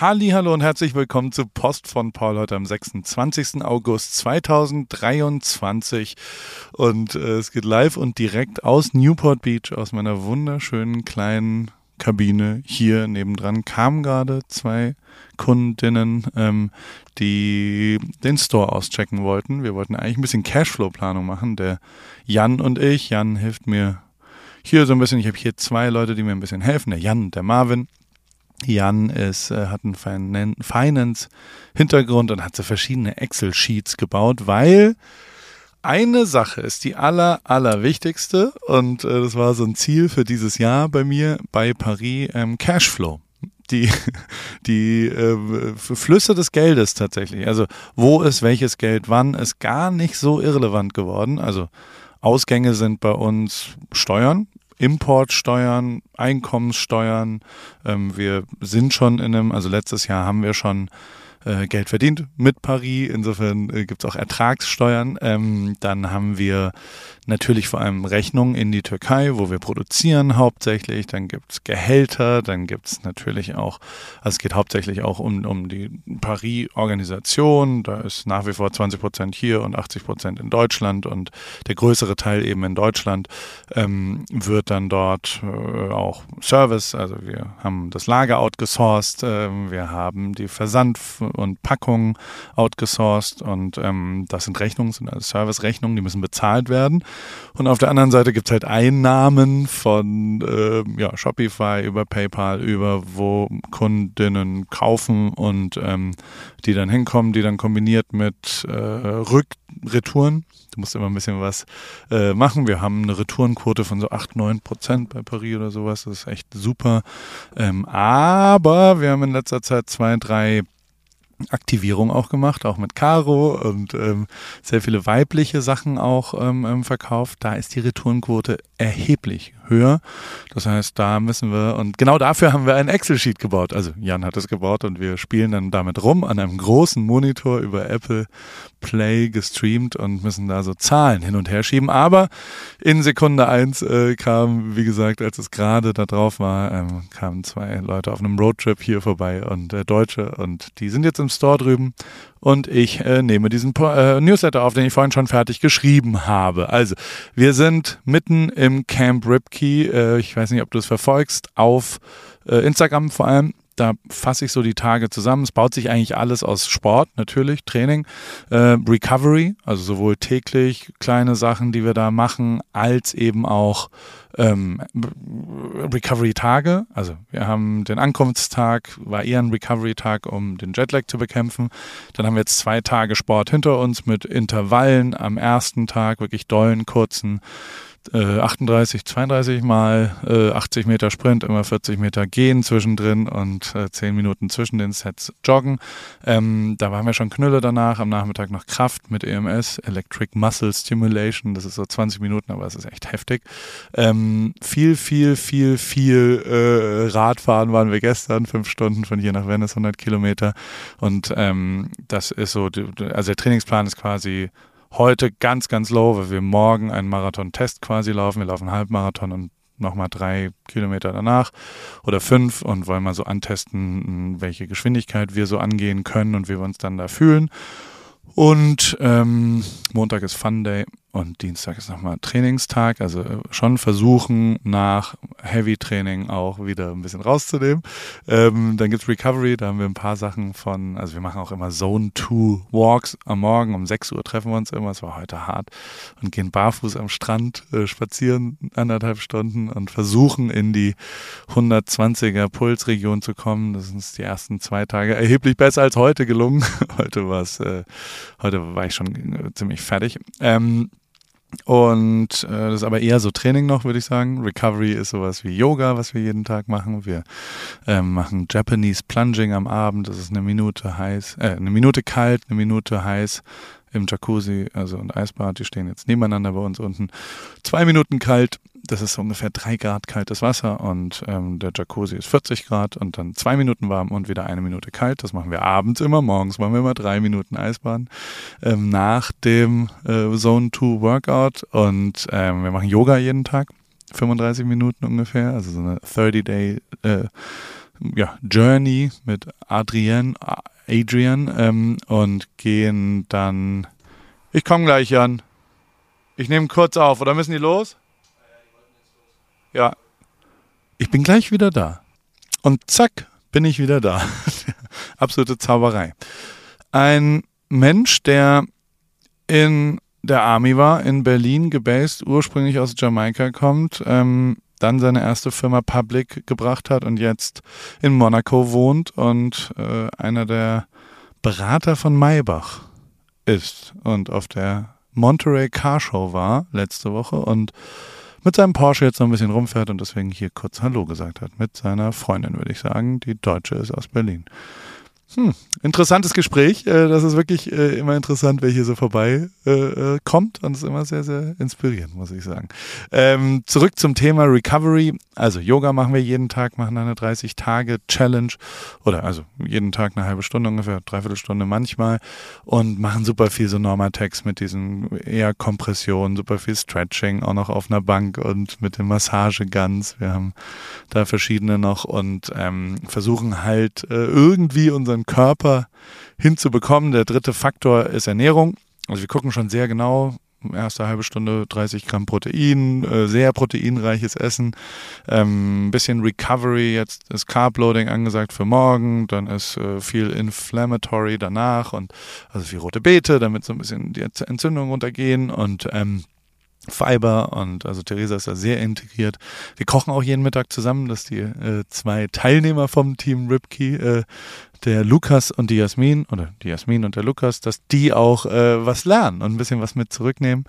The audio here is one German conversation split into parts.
Hallo und herzlich willkommen zu Post von Paul heute am 26. August 2023 und äh, es geht live und direkt aus Newport Beach aus meiner wunderschönen kleinen Kabine hier nebendran kamen gerade zwei Kundinnen, ähm, die den Store auschecken wollten. Wir wollten eigentlich ein bisschen Cashflow-Planung machen. Der Jan und ich. Jan hilft mir hier so ein bisschen. Ich habe hier zwei Leute, die mir ein bisschen helfen. Der Jan und der Marvin. Jan ist, äh, hat einen Finance-Hintergrund und hat so verschiedene Excel-Sheets gebaut, weil eine Sache ist die aller, aller wichtigste und äh, das war so ein Ziel für dieses Jahr bei mir bei Paris, ähm, Cashflow. Die, die äh, Flüsse des Geldes tatsächlich. Also wo ist welches Geld wann, ist gar nicht so irrelevant geworden. Also Ausgänge sind bei uns Steuern, Importsteuern, Einkommenssteuern. Ähm, wir sind schon in einem, also letztes Jahr haben wir schon äh, Geld verdient mit Paris. Insofern äh, gibt es auch Ertragssteuern. Ähm, dann haben wir natürlich vor allem Rechnungen in die Türkei, wo wir produzieren hauptsächlich. Dann gibt es Gehälter, dann gibt es natürlich auch, also es geht hauptsächlich auch um, um die Paris-Organisation. Da ist nach wie vor 20 Prozent hier und 80 Prozent in Deutschland und der größere Teil eben in Deutschland ähm, wird dann dort äh, auch Service, also wir haben das Lager outgesourced, äh, wir haben die Versand- und Packungen outgesourced und ähm, das sind Rechnungen, sind also Service-Rechnungen, die müssen bezahlt werden. Und auf der anderen Seite gibt es halt Einnahmen von äh, ja, Shopify über PayPal, über wo Kundinnen kaufen und ähm, die dann hinkommen, die dann kombiniert mit äh, Rückretouren. Du musst immer ein bisschen was äh, machen. Wir haben eine Retourenquote von so 8, 9 Prozent bei Paris oder sowas. Das ist echt super. Ähm, aber wir haben in letzter Zeit zwei, drei Aktivierung auch gemacht, auch mit Caro und ähm, sehr viele weibliche Sachen auch ähm, ähm verkauft. Da ist die Retourenquote erheblich höher. Das heißt, da müssen wir, und genau dafür haben wir ein Excel-Sheet gebaut. Also Jan hat es gebaut und wir spielen dann damit rum an einem großen Monitor über Apple Play gestreamt und müssen da so Zahlen hin und her schieben. Aber in Sekunde eins äh, kam, wie gesagt, als es gerade da drauf war, ähm, kamen zwei Leute auf einem Roadtrip hier vorbei und äh, Deutsche und die sind jetzt im Store drüben und ich äh, nehme diesen äh, Newsletter auf, den ich vorhin schon fertig geschrieben habe. Also, wir sind mitten im Camp Ripkey. Äh, ich weiß nicht, ob du es verfolgst, auf äh, Instagram vor allem. Da fasse ich so die Tage zusammen. Es baut sich eigentlich alles aus Sport, natürlich, Training, äh, Recovery, also sowohl täglich kleine Sachen, die wir da machen, als eben auch ähm, Recovery-Tage. Also wir haben den Ankunftstag, war eher ein Recovery-Tag, um den Jetlag zu bekämpfen. Dann haben wir jetzt zwei Tage Sport hinter uns mit Intervallen am ersten Tag, wirklich dollen, kurzen 38, äh, 32 mal äh, 80 Meter Sprint, immer 40 Meter gehen zwischendrin und äh, 10 Minuten zwischen den Sets joggen. Ähm, da waren wir schon Knülle danach, am Nachmittag noch Kraft mit EMS, Electric Muscle Stimulation, das ist so 20 Minuten, aber es ist echt heftig. Ähm, viel, viel, viel, viel äh, Radfahren waren wir gestern, fünf Stunden von hier nach Venice, 100 Kilometer und ähm, das ist so, also der Trainingsplan ist quasi heute ganz, ganz low, weil wir morgen einen Marathon-Test quasi laufen. Wir laufen Halbmarathon und nochmal drei Kilometer danach oder fünf und wollen mal so antesten, welche Geschwindigkeit wir so angehen können und wie wir uns dann da fühlen. Und ähm, Montag ist Fun Day und Dienstag ist nochmal Trainingstag. Also äh, schon versuchen, nach Heavy Training auch wieder ein bisschen rauszunehmen. Ähm, dann gibt's Recovery, da haben wir ein paar Sachen von, also wir machen auch immer Zone 2 Walks am Morgen. Um 6 Uhr treffen wir uns immer, es war heute hart, und gehen barfuß am Strand äh, spazieren anderthalb Stunden und versuchen in die 120er Pulsregion zu kommen. Das sind die ersten zwei Tage erheblich besser als heute gelungen. heute war es, äh, heute war ich schon äh, ziemlich fertig. Ähm, und äh, das ist aber eher so Training noch, würde ich sagen. Recovery ist sowas wie Yoga, was wir jeden Tag machen. Wir ähm, machen Japanese Plunging am Abend. Das ist eine Minute heiß, äh, eine Minute kalt, eine Minute heiß im Jacuzzi, also und Eisbad. Die stehen jetzt nebeneinander bei uns unten. Zwei Minuten kalt, das ist ungefähr drei Grad kaltes Wasser und ähm, der Jacuzzi ist 40 Grad und dann zwei Minuten warm und wieder eine Minute kalt. Das machen wir abends immer, morgens machen wir immer drei Minuten Eisbaden ähm, nach dem äh, Zone 2 Workout und ähm, wir machen Yoga jeden Tag, 35 Minuten ungefähr, also so eine 30-Day äh, ja, Journey mit Adrian, Adrian ähm, und gehen dann. Ich komme gleich, Jan. Ich nehme kurz auf, oder müssen die los? Ja. Ich bin gleich wieder da. Und zack, bin ich wieder da. Absolute Zauberei. Ein Mensch, der in der Army war, in Berlin gebased, ursprünglich aus Jamaika kommt, ähm, dann seine erste Firma Public gebracht hat und jetzt in Monaco wohnt und äh, einer der Berater von Maybach ist und auf der Monterey Car Show war letzte Woche und mit seinem Porsche jetzt noch ein bisschen rumfährt und deswegen hier kurz Hallo gesagt hat. Mit seiner Freundin, würde ich sagen, die Deutsche ist aus Berlin. Hm, interessantes Gespräch. Äh, das ist wirklich äh, immer interessant, wer hier so vorbei äh, kommt und ist immer sehr, sehr inspirierend, muss ich sagen. Ähm, zurück zum Thema Recovery. Also Yoga machen wir jeden Tag, machen eine 30-Tage-Challenge oder also jeden Tag eine halbe Stunde ungefähr, dreiviertel Stunde manchmal und machen super viel so Normatex mit diesen eher Kompressionen, super viel Stretching, auch noch auf einer Bank und mit dem Massageguns. Wir haben da verschiedene noch und ähm, versuchen halt irgendwie unseren unseren Körper hinzubekommen. Der dritte Faktor ist Ernährung. Also wir gucken schon sehr genau, erste halbe Stunde 30 Gramm Protein, äh, sehr proteinreiches Essen, ähm, bisschen Recovery, jetzt ist Carbloading angesagt für morgen, dann ist äh, viel Inflammatory danach. Und also viel rote Beete, damit so ein bisschen die Entzündungen runtergehen. Und ähm, Fiber und also Theresa ist da sehr integriert. Wir kochen auch jeden Mittag zusammen, dass die äh, zwei Teilnehmer vom Team Ripkey, äh, der Lukas und die Jasmin oder die Jasmin und der Lukas, dass die auch äh, was lernen und ein bisschen was mit zurücknehmen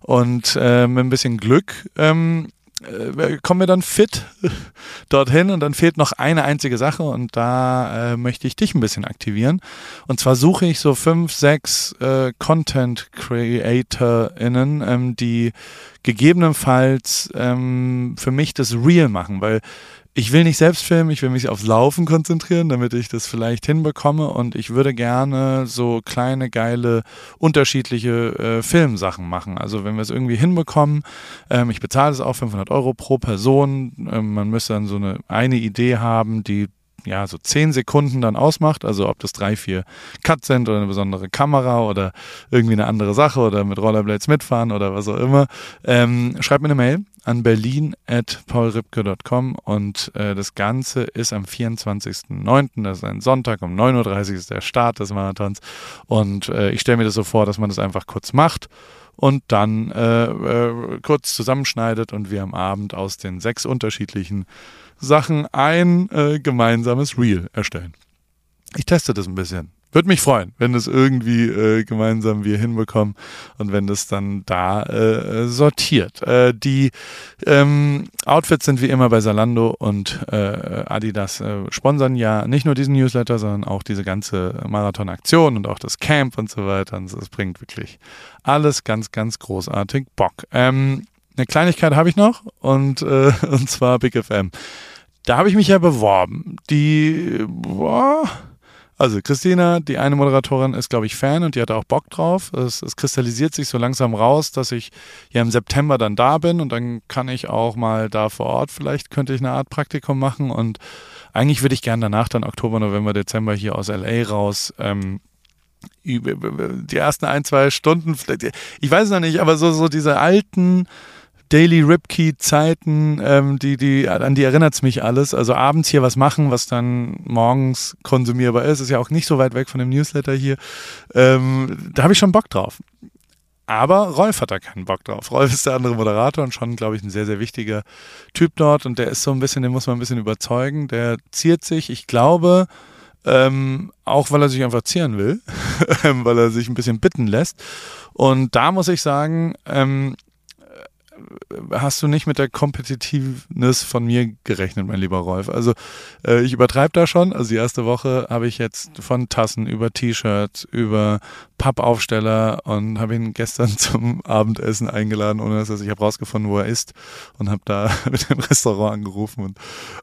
und äh, mit ein bisschen Glück ähm, äh, kommen wir dann fit dorthin und dann fehlt noch eine einzige Sache und da äh, möchte ich dich ein bisschen aktivieren. Und zwar suche ich so fünf, sechs äh, Content CreatorInnen, ähm, die gegebenenfalls ähm, für mich das Real machen, weil ich will nicht selbst filmen, ich will mich aufs Laufen konzentrieren, damit ich das vielleicht hinbekomme und ich würde gerne so kleine, geile, unterschiedliche äh, Filmsachen machen. Also wenn wir es irgendwie hinbekommen, ähm, ich bezahle es auch 500 Euro pro Person, ähm, man müsste dann so eine, eine Idee haben, die ja, so zehn Sekunden dann ausmacht, also ob das drei, vier Cuts sind oder eine besondere Kamera oder irgendwie eine andere Sache oder mit Rollerblades mitfahren oder was auch immer, ähm, schreibt mir eine Mail an berlin.paulripke.com und äh, das Ganze ist am 24.09., das ist ein Sonntag, um 9.30 Uhr ist der Start des Marathons und äh, ich stelle mir das so vor, dass man das einfach kurz macht und dann äh, äh, kurz zusammenschneidet und wir am Abend aus den sechs unterschiedlichen Sachen ein äh, gemeinsames Reel erstellen. Ich teste das ein bisschen. Würde mich freuen, wenn das irgendwie äh, gemeinsam wir hinbekommen und wenn das dann da äh, sortiert. Äh, die ähm, Outfits sind wie immer bei Salando und äh, Adidas äh, sponsern ja nicht nur diesen Newsletter, sondern auch diese ganze Marathon-Aktion und auch das Camp und so weiter. Und es bringt wirklich alles ganz, ganz großartig Bock. Ähm, eine Kleinigkeit habe ich noch und, äh, und zwar Big FM. Da habe ich mich ja beworben. Die, boah, also Christina, die eine Moderatorin, ist, glaube ich, Fan und die hatte auch Bock drauf. Es, es, kristallisiert sich so langsam raus, dass ich ja im September dann da bin und dann kann ich auch mal da vor Ort, vielleicht könnte ich eine Art Praktikum machen und eigentlich würde ich gerne danach dann Oktober, November, Dezember hier aus LA raus ähm, die ersten ein, zwei Stunden, ich weiß noch nicht, aber so, so diese alten Daily Ripkey-Zeiten, ähm, die, die, an die erinnert es mich alles. Also abends hier was machen, was dann morgens konsumierbar ist, ist ja auch nicht so weit weg von dem Newsletter hier. Ähm, da habe ich schon Bock drauf. Aber Rolf hat da keinen Bock drauf. Rolf ist der andere Moderator und schon, glaube ich, ein sehr, sehr wichtiger Typ dort. Und der ist so ein bisschen, den muss man ein bisschen überzeugen. Der ziert sich, ich glaube, ähm, auch weil er sich einfach zieren will, weil er sich ein bisschen bitten lässt. Und da muss ich sagen, ähm, hast du nicht mit der Competitiveness von mir gerechnet, mein lieber Rolf. Also äh, ich übertreibe da schon. Also die erste Woche habe ich jetzt von Tassen über T-Shirts, über Pappaufsteller und habe ihn gestern zum Abendessen eingeladen, ohne dass er sich, ich habe rausgefunden, wo er ist und habe da mit dem Restaurant angerufen und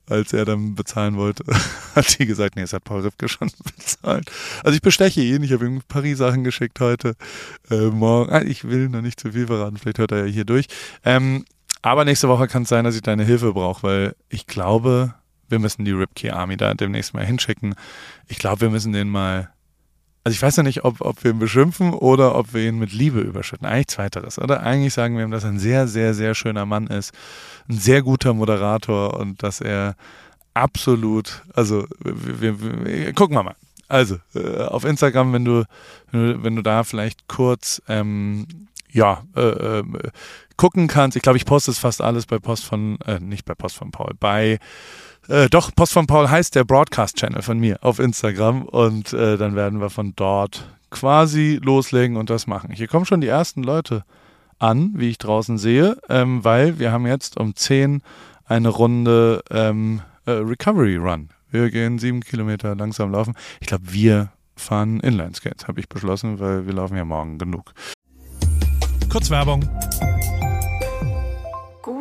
als er dann bezahlen wollte, hat die gesagt, nee, es hat Paul Ripke schon bezahlt. Also ich besteche ihn, ich habe ihm paar Sachen geschickt heute, äh, morgen, ah, ich will noch nicht zu viel verraten, vielleicht hört er ja hier durch. Ähm, aber nächste Woche kann es sein, dass ich deine Hilfe brauche, weil ich glaube, wir müssen die Ripkey Army da demnächst mal hinschicken. Ich glaube, wir müssen den mal also ich weiß ja nicht, ob, ob wir ihn beschimpfen oder ob wir ihn mit Liebe überschütten. Eigentlich zweiteres, oder? Eigentlich sagen wir ihm, dass er ein sehr, sehr, sehr schöner Mann ist, ein sehr guter Moderator und dass er absolut, also wir, wir, wir gucken wir mal. Also äh, auf Instagram, wenn du, wenn du, wenn du da vielleicht kurz ähm, ja äh, äh, gucken kannst. Ich glaube, ich poste es fast alles bei Post von, äh, nicht bei Post von Paul, bei äh, doch, Post von Paul heißt der Broadcast-Channel von mir auf Instagram und äh, dann werden wir von dort quasi loslegen und das machen. Hier kommen schon die ersten Leute an, wie ich draußen sehe, ähm, weil wir haben jetzt um 10 eine Runde ähm, äh, Recovery Run. Wir gehen sieben Kilometer langsam laufen. Ich glaube, wir fahren Inline-Skates, habe ich beschlossen, weil wir laufen ja morgen genug. Kurzwerbung.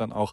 dann auch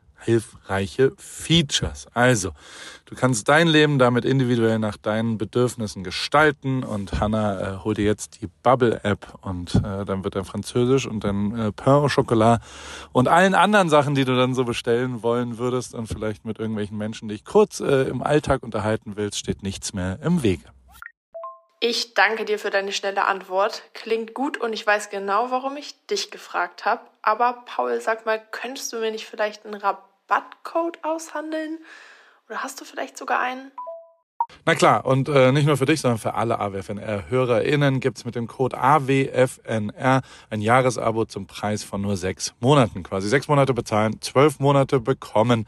hilfreiche Features. Also, du kannst dein Leben damit individuell nach deinen Bedürfnissen gestalten und Hannah äh, hol dir jetzt die Bubble-App und äh, dann wird dein Französisch und dann äh, Pain au Chocolat und allen anderen Sachen, die du dann so bestellen wollen würdest und vielleicht mit irgendwelchen Menschen dich kurz äh, im Alltag unterhalten willst, steht nichts mehr im Wege. Ich danke dir für deine schnelle Antwort. Klingt gut und ich weiß genau, warum ich dich gefragt habe. Aber Paul, sag mal, könntest du mir nicht vielleicht einen Rabatt Rabattcode aushandeln? Oder hast du vielleicht sogar einen? Na klar, und äh, nicht nur für dich, sondern für alle AWFNR-HörerInnen gibt's mit dem Code AWFNR ein Jahresabo zum Preis von nur sechs Monaten. Quasi sechs Monate bezahlen, zwölf Monate bekommen,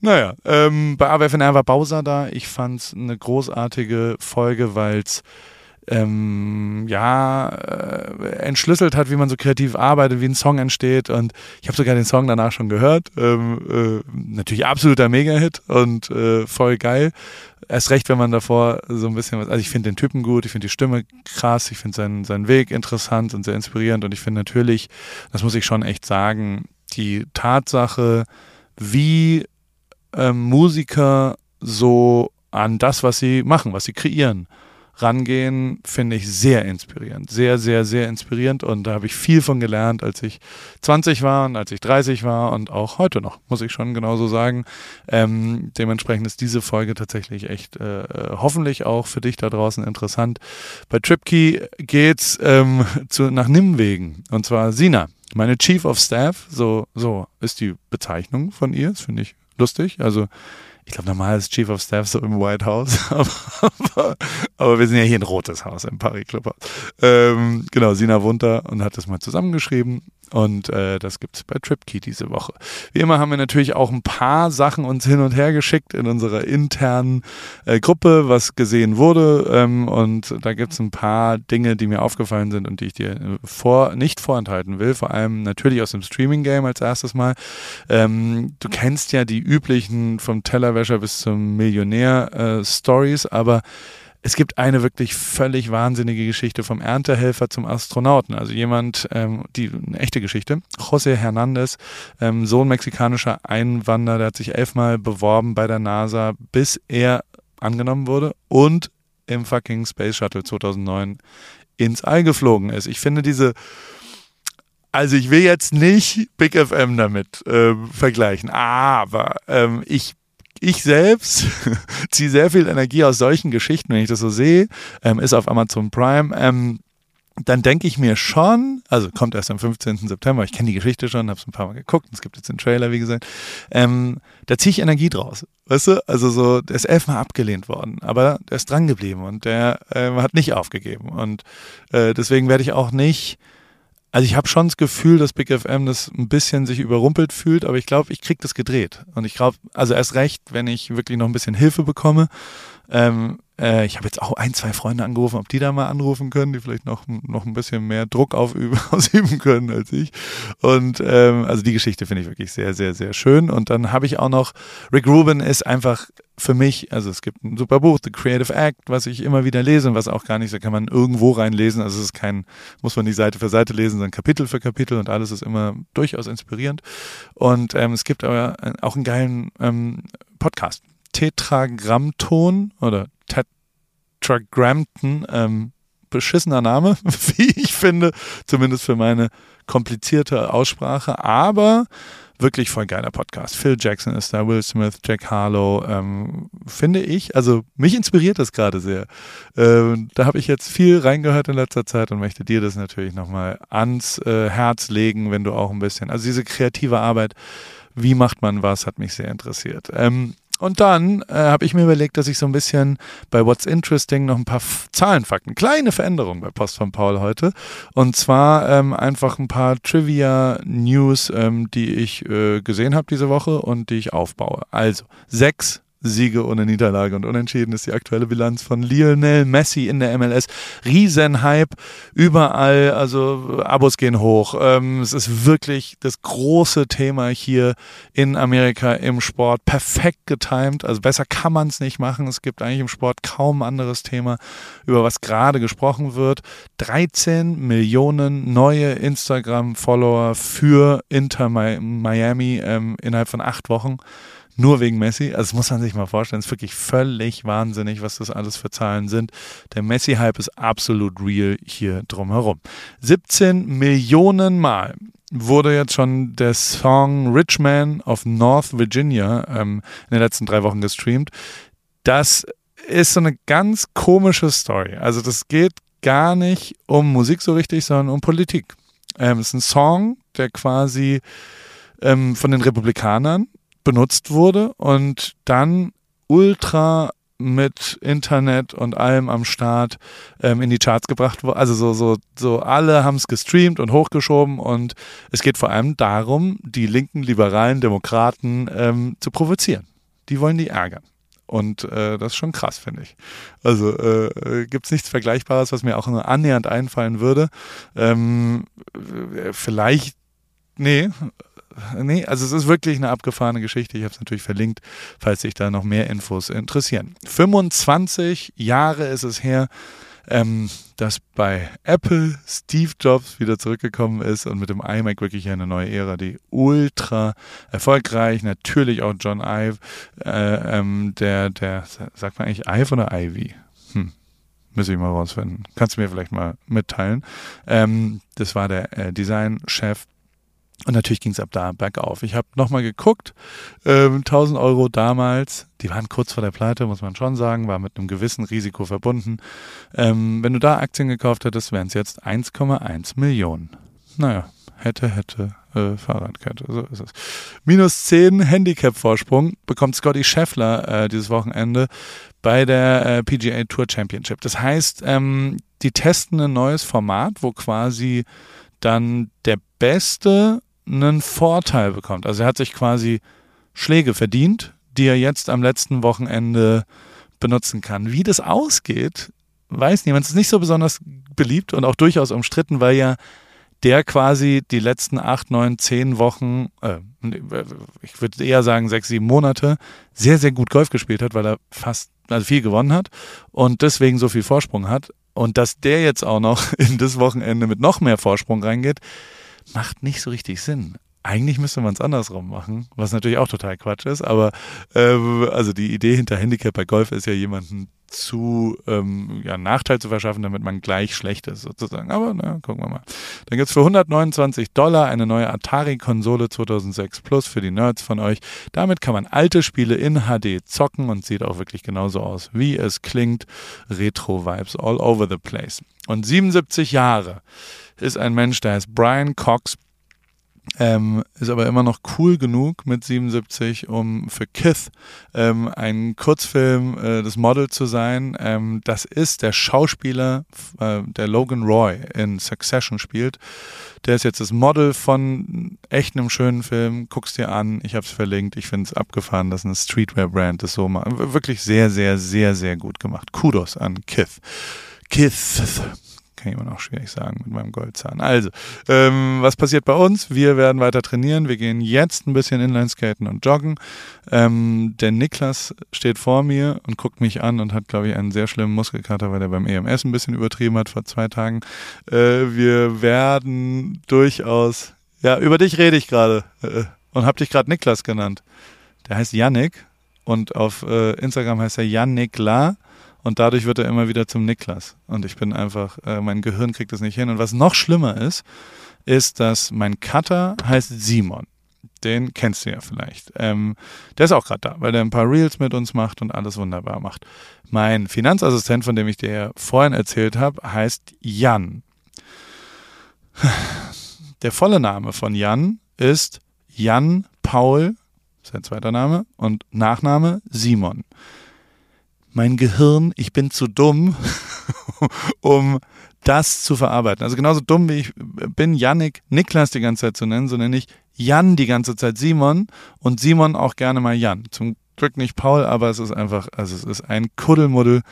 Naja, ähm, bei AWFNR war Bowser da. Ich fand es eine großartige Folge, weil es ähm, ja, äh, entschlüsselt hat, wie man so kreativ arbeitet, wie ein Song entsteht. Und ich habe sogar den Song danach schon gehört. Ähm, äh, natürlich absoluter Mega-Hit und äh, voll geil. Erst recht, wenn man davor so ein bisschen was, also ich finde den Typen gut, ich finde die Stimme krass, ich finde seinen, seinen Weg interessant und sehr inspirierend und ich finde natürlich, das muss ich schon echt sagen, die Tatsache, wie ähm, Musiker so an das, was sie machen, was sie kreieren, rangehen, finde ich sehr inspirierend. Sehr, sehr, sehr inspirierend. Und da habe ich viel von gelernt, als ich 20 war und als ich 30 war und auch heute noch, muss ich schon genauso sagen. Ähm, dementsprechend ist diese Folge tatsächlich echt äh, hoffentlich auch für dich da draußen interessant. Bei TripKey geht's ähm, zu, nach Nimwegen. Und zwar Sina, meine Chief of Staff. So, so ist die Bezeichnung von ihr. Das finde ich lustig. Also ich glaube, normal ist Chief of Staff so im White House, aber, aber, wir sind ja hier ein rotes Haus im Paris Clubhaus. Ähm, genau, Sina Wunter und hat das mal zusammengeschrieben und äh, das gibt's bei TripKey diese Woche. Wie immer haben wir natürlich auch ein paar Sachen uns hin und her geschickt in unserer internen äh, Gruppe, was gesehen wurde. Ähm, und da gibt's ein paar Dinge, die mir aufgefallen sind und die ich dir äh, vor, nicht vorenthalten will. Vor allem natürlich aus dem Streaming-Game als erstes Mal. Ähm, du kennst ja die üblichen vom Tellerwäscher bis zum Millionär äh, aber es gibt eine wirklich völlig wahnsinnige Geschichte vom Erntehelfer zum Astronauten. Also jemand, ähm, die eine echte Geschichte. José Hernandez, ähm, Sohn mexikanischer Einwanderer, der hat sich elfmal beworben bei der NASA, bis er angenommen wurde und im fucking Space Shuttle 2009 ins All geflogen ist. Ich finde diese also ich will jetzt nicht Big FM damit ähm, vergleichen, aber ähm, ich ich selbst ziehe sehr viel Energie aus solchen Geschichten, wenn ich das so sehe, ähm, ist auf Amazon Prime. Ähm, dann denke ich mir schon, also kommt erst am 15. September, ich kenne die Geschichte schon, habe es ein paar Mal geguckt, es gibt jetzt den Trailer, wie gesagt, ähm, da ziehe ich Energie draus, weißt du? Also so, der ist elfmal abgelehnt worden, aber der ist dran geblieben und der äh, hat nicht aufgegeben und äh, deswegen werde ich auch nicht also ich habe schon das Gefühl, dass Big FM das ein bisschen sich überrumpelt fühlt, aber ich glaube, ich kriege das gedreht. Und ich glaube, also erst recht, wenn ich wirklich noch ein bisschen Hilfe bekomme. Ähm, äh, ich habe jetzt auch ein, zwei Freunde angerufen, ob die da mal anrufen können, die vielleicht noch, noch ein bisschen mehr Druck aufüben, ausüben können als ich. Und ähm, also die Geschichte finde ich wirklich sehr, sehr, sehr schön. Und dann habe ich auch noch, Rick Rubin ist einfach für mich, also es gibt ein super Buch, The Creative Act, was ich immer wieder lese und was auch gar nicht, da kann man irgendwo reinlesen. Also es ist kein, muss man nicht Seite für Seite lesen, sondern Kapitel für Kapitel und alles ist immer durchaus inspirierend. Und ähm, es gibt aber auch einen geilen ähm, Podcast. Tetragrammton oder Tetragrampton, ähm, beschissener Name, wie ich finde, zumindest für meine komplizierte Aussprache, aber wirklich voll geiler Podcast. Phil Jackson ist da, Will Smith, Jack Harlow, ähm, finde ich. Also mich inspiriert das gerade sehr. Ähm, da habe ich jetzt viel reingehört in letzter Zeit und möchte dir das natürlich nochmal ans äh, Herz legen, wenn du auch ein bisschen, also diese kreative Arbeit, wie macht man was, hat mich sehr interessiert. Ähm, und dann äh, habe ich mir überlegt, dass ich so ein bisschen bei What's Interesting noch ein paar F Zahlenfakten, kleine Veränderungen bei Post von Paul heute. Und zwar ähm, einfach ein paar Trivia-News, ähm, die ich äh, gesehen habe diese Woche und die ich aufbaue. Also sechs Siege ohne Niederlage und unentschieden ist die aktuelle Bilanz von Lionel Messi in der MLS. Riesenhype überall, also Abos gehen hoch. Ähm, es ist wirklich das große Thema hier in Amerika im Sport. Perfekt getimed, also besser kann man es nicht machen. Es gibt eigentlich im Sport kaum anderes Thema, über was gerade gesprochen wird. 13 Millionen neue Instagram-Follower für Inter Miami ähm, innerhalb von acht Wochen nur wegen Messi. Also das muss man sich mal vorstellen. Es ist wirklich völlig wahnsinnig, was das alles für Zahlen sind. Der Messi-Hype ist absolut real hier drumherum. 17 Millionen Mal wurde jetzt schon der Song Rich Man of North Virginia ähm, in den letzten drei Wochen gestreamt. Das ist so eine ganz komische Story. Also das geht gar nicht um Musik so richtig, sondern um Politik. Ähm, es ist ein Song, der quasi ähm, von den Republikanern benutzt wurde und dann ultra mit Internet und allem am Start ähm, in die Charts gebracht wurde. Also so, so, so alle haben es gestreamt und hochgeschoben und es geht vor allem darum, die linken liberalen Demokraten ähm, zu provozieren. Die wollen die ärgern. Und äh, das ist schon krass, finde ich. Also äh, gibt es nichts Vergleichbares, was mir auch nur annähernd einfallen würde. Ähm, vielleicht, nee, nee, also es ist wirklich eine abgefahrene Geschichte. Ich habe es natürlich verlinkt, falls sich da noch mehr Infos interessieren. 25 Jahre ist es her, ähm, dass bei Apple Steve Jobs wieder zurückgekommen ist und mit dem iMac wirklich eine neue Ära, die ultra erfolgreich, natürlich auch John Ive, äh, ähm, der, der, sagt man eigentlich Ive oder Ivy? Hm. Müssen ich mal rausfinden. Kannst du mir vielleicht mal mitteilen. Ähm, das war der äh, Designchef und natürlich ging es ab da bergauf. Ich habe nochmal geguckt, ähm, 1000 Euro damals, die waren kurz vor der Pleite, muss man schon sagen, war mit einem gewissen Risiko verbunden. Ähm, wenn du da Aktien gekauft hättest, wären es jetzt 1,1 Millionen. Naja, hätte, hätte, äh, Fahrradkette, so ist es. Minus 10 Handicap-Vorsprung bekommt Scotty Scheffler äh, dieses Wochenende bei der äh, PGA Tour Championship. Das heißt, ähm, die testen ein neues Format, wo quasi dann der Beste einen Vorteil bekommt. Also er hat sich quasi Schläge verdient, die er jetzt am letzten Wochenende benutzen kann. Wie das ausgeht, weiß niemand. Es ist nicht so besonders beliebt und auch durchaus umstritten, weil ja der quasi die letzten acht, neun, zehn Wochen, äh, ich würde eher sagen sechs, sieben Monate, sehr, sehr gut Golf gespielt hat, weil er fast, also viel gewonnen hat und deswegen so viel Vorsprung hat. Und dass der jetzt auch noch in das Wochenende mit noch mehr Vorsprung reingeht, macht nicht so richtig Sinn. Eigentlich müsste man es andersrum machen, was natürlich auch total Quatsch ist, aber ähm, also die Idee hinter Handicap bei Golf ist ja jemanden zu ähm, ja, Nachteil zu verschaffen, damit man gleich schlecht ist sozusagen. Aber na, gucken wir mal. Dann gibt es für 129 Dollar eine neue Atari-Konsole 2006 Plus für die Nerds von euch. Damit kann man alte Spiele in HD zocken und sieht auch wirklich genauso aus, wie es klingt. Retro-Vibes all over the place. Und 77 Jahre ist ein Mensch, der heißt Brian Cox. Ähm, ist aber immer noch cool genug mit 77, um für Kith ähm, ein Kurzfilm äh, das Model zu sein. Ähm, das ist der Schauspieler, äh, der Logan Roy in Succession spielt. Der ist jetzt das Model von echt einem schönen Film. Guck's dir an. Ich habe es verlinkt. Ich finde es abgefahren, dass eine Streetwear-Brand das so macht. Wirklich sehr, sehr, sehr, sehr gut gemacht. Kudos an Kith. Kith kann ich immer noch schwierig sagen mit meinem Goldzahn. Also, ähm, was passiert bei uns? Wir werden weiter trainieren. Wir gehen jetzt ein bisschen Inlineskaten und joggen. Ähm, der Niklas steht vor mir und guckt mich an und hat, glaube ich, einen sehr schlimmen Muskelkater, weil er beim EMS ein bisschen übertrieben hat vor zwei Tagen. Äh, wir werden durchaus, ja, über dich rede ich gerade äh, und habe dich gerade Niklas genannt. Der heißt Yannick und auf äh, Instagram heißt er Yannick La. Und dadurch wird er immer wieder zum Niklas. Und ich bin einfach, äh, mein Gehirn kriegt das nicht hin. Und was noch schlimmer ist, ist, dass mein Cutter heißt Simon. Den kennst du ja vielleicht. Ähm, der ist auch gerade da, weil der ein paar Reels mit uns macht und alles wunderbar macht. Mein Finanzassistent, von dem ich dir ja vorhin erzählt habe, heißt Jan. Der volle Name von Jan ist Jan Paul, sein zweiter Name, und Nachname Simon mein Gehirn, ich bin zu dumm, um das zu verarbeiten. Also genauso dumm wie ich bin, Yannick Niklas die ganze Zeit zu nennen, so nenne ich Jan die ganze Zeit Simon und Simon auch gerne mal Jan. Zum Glück nicht Paul, aber es ist einfach, also es ist ein Kuddelmuddel.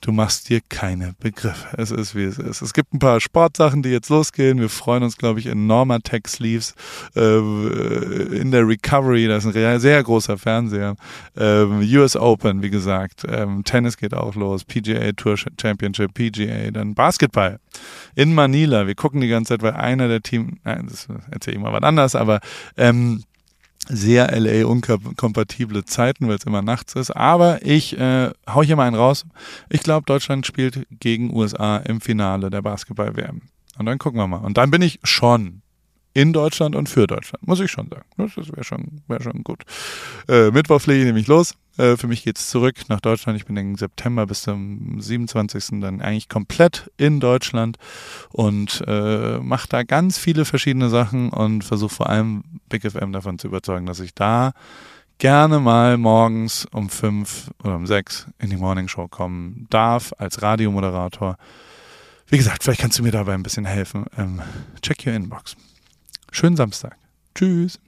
Du machst dir keine Begriffe. Es ist, wie es ist. Es gibt ein paar Sportsachen, die jetzt losgehen. Wir freuen uns, glaube ich, in Normatech Sleeves, äh, in der Recovery. Das ist ein sehr großer Fernseher. Ähm, US Open, wie gesagt. Ähm, Tennis geht auch los. PGA Tour Championship, PGA. Dann Basketball in Manila. Wir gucken die ganze Zeit, weil einer der Teams, nein, das erzähle ich mal was anderes, aber ähm, sehr LA-unkompatible Zeiten, weil es immer nachts ist. Aber ich äh, hau hier mal einen raus. Ich glaube, Deutschland spielt gegen USA im Finale der Basketball-WM. Und dann gucken wir mal. Und dann bin ich schon in Deutschland und für Deutschland, muss ich schon sagen. Das wäre schon, wär schon gut. Äh, Mittwoch fliege ich nämlich los. Äh, für mich geht es zurück nach Deutschland. Ich bin im September bis zum 27. dann eigentlich komplett in Deutschland und äh, mache da ganz viele verschiedene Sachen und versuche vor allem Big FM davon zu überzeugen, dass ich da gerne mal morgens um fünf oder um sechs in die Morning Show kommen darf als Radiomoderator. Wie gesagt, vielleicht kannst du mir dabei ein bisschen helfen. Ähm, check your Inbox. Schönen Samstag. Tschüss.